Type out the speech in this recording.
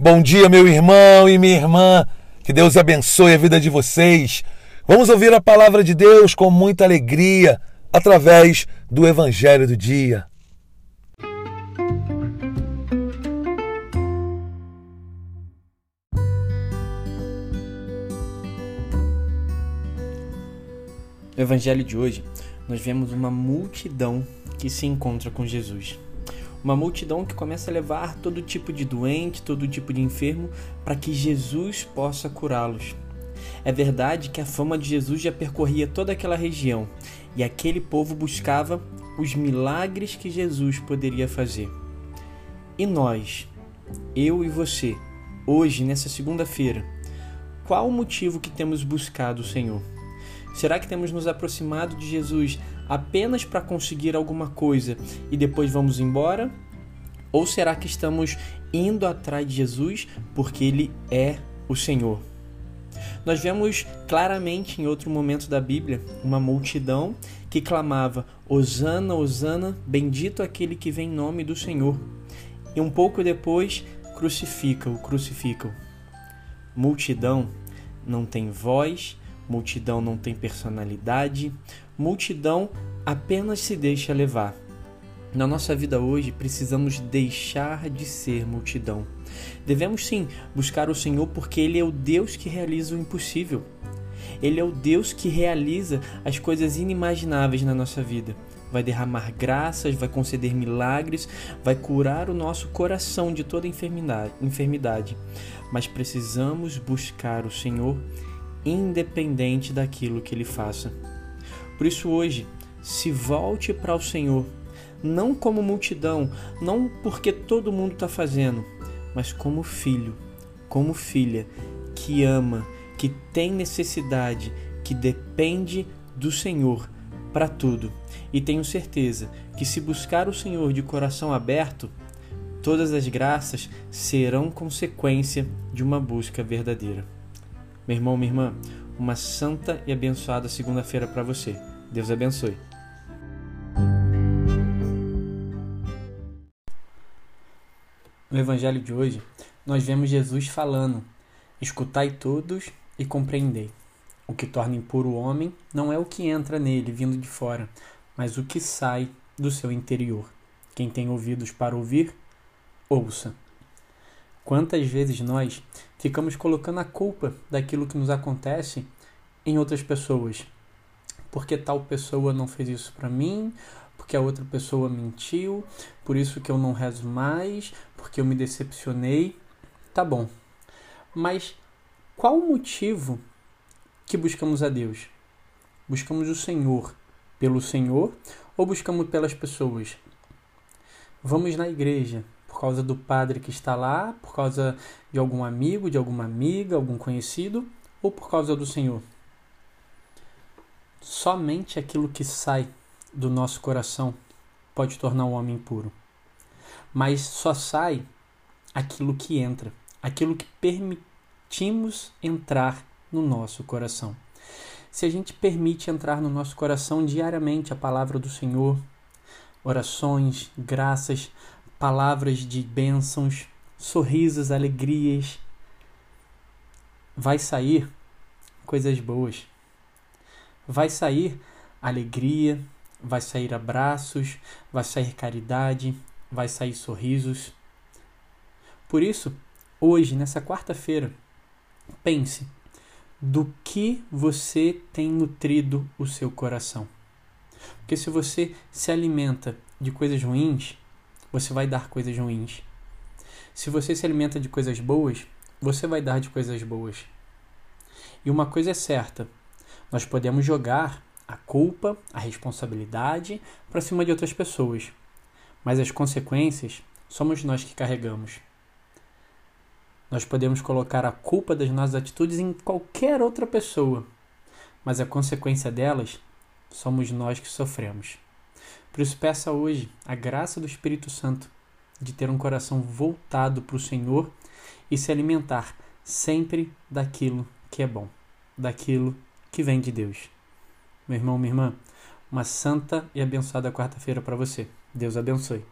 Bom dia, meu irmão e minha irmã. Que Deus abençoe a vida de vocês. Vamos ouvir a palavra de Deus com muita alegria através do Evangelho do Dia. No Evangelho de hoje, nós vemos uma multidão que se encontra com Jesus. Uma multidão que começa a levar todo tipo de doente, todo tipo de enfermo, para que Jesus possa curá-los. É verdade que a fama de Jesus já percorria toda aquela região e aquele povo buscava os milagres que Jesus poderia fazer. E nós, eu e você, hoje, nessa segunda-feira, qual o motivo que temos buscado o Senhor? Será que temos nos aproximado de Jesus apenas para conseguir alguma coisa e depois vamos embora? Ou será que estamos indo atrás de Jesus porque Ele é o Senhor? Nós vemos claramente em outro momento da Bíblia uma multidão que clamava: Hosana, Hosana, bendito aquele que vem em nome do Senhor. E um pouco depois, crucifica-o, crucificam. Multidão não tem voz, multidão não tem personalidade, multidão apenas se deixa levar. Na nossa vida hoje, precisamos deixar de ser multidão. Devemos sim buscar o Senhor porque Ele é o Deus que realiza o impossível. Ele é o Deus que realiza as coisas inimagináveis na nossa vida. Vai derramar graças, vai conceder milagres, vai curar o nosso coração de toda enfermidade. Mas precisamos buscar o Senhor independente daquilo que Ele faça. Por isso, hoje, se volte para o Senhor, não como multidão, não porque todo mundo está fazendo, mas como filho, como filha que ama, que tem necessidade, que depende do Senhor para tudo. E tenho certeza que se buscar o Senhor de coração aberto, todas as graças serão consequência de uma busca verdadeira. Meu irmão, minha irmã, uma santa e abençoada segunda-feira para você. Deus abençoe. No evangelho de hoje, nós vemos Jesus falando: Escutai todos e compreendei. O que torna impuro o homem não é o que entra nele vindo de fora, mas o que sai do seu interior. Quem tem ouvidos para ouvir, ouça. Quantas vezes nós ficamos colocando a culpa daquilo que nos acontece em outras pessoas? Porque tal pessoa não fez isso para mim, porque a outra pessoa mentiu, por isso que eu não rezo mais, porque eu me decepcionei. Tá bom. Mas qual o motivo que buscamos a Deus? Buscamos o Senhor pelo Senhor ou buscamos pelas pessoas? Vamos na igreja por causa do padre que está lá, por causa de algum amigo, de alguma amiga, algum conhecido ou por causa do Senhor? Somente aquilo que sai do nosso coração pode tornar o homem puro. Mas só sai aquilo que entra, aquilo que permitimos entrar no nosso coração. Se a gente permite entrar no nosso coração diariamente a palavra do Senhor, orações, graças, palavras de bênçãos, sorrisos, alegrias, vai sair coisas boas. Vai sair alegria, vai sair abraços, vai sair caridade, vai sair sorrisos. Por isso, hoje, nessa quarta-feira, pense do que você tem nutrido o seu coração. Porque se você se alimenta de coisas ruins, você vai dar coisas ruins. Se você se alimenta de coisas boas, você vai dar de coisas boas. E uma coisa é certa: nós podemos jogar a culpa, a responsabilidade para cima de outras pessoas, mas as consequências somos nós que carregamos. Nós podemos colocar a culpa das nossas atitudes em qualquer outra pessoa, mas a consequência delas somos nós que sofremos. Por isso, peça hoje a graça do Espírito Santo de ter um coração voltado para o Senhor e se alimentar sempre daquilo que é bom, daquilo que vem de Deus. Meu irmão, minha irmã, uma santa e abençoada quarta-feira para você. Deus abençoe.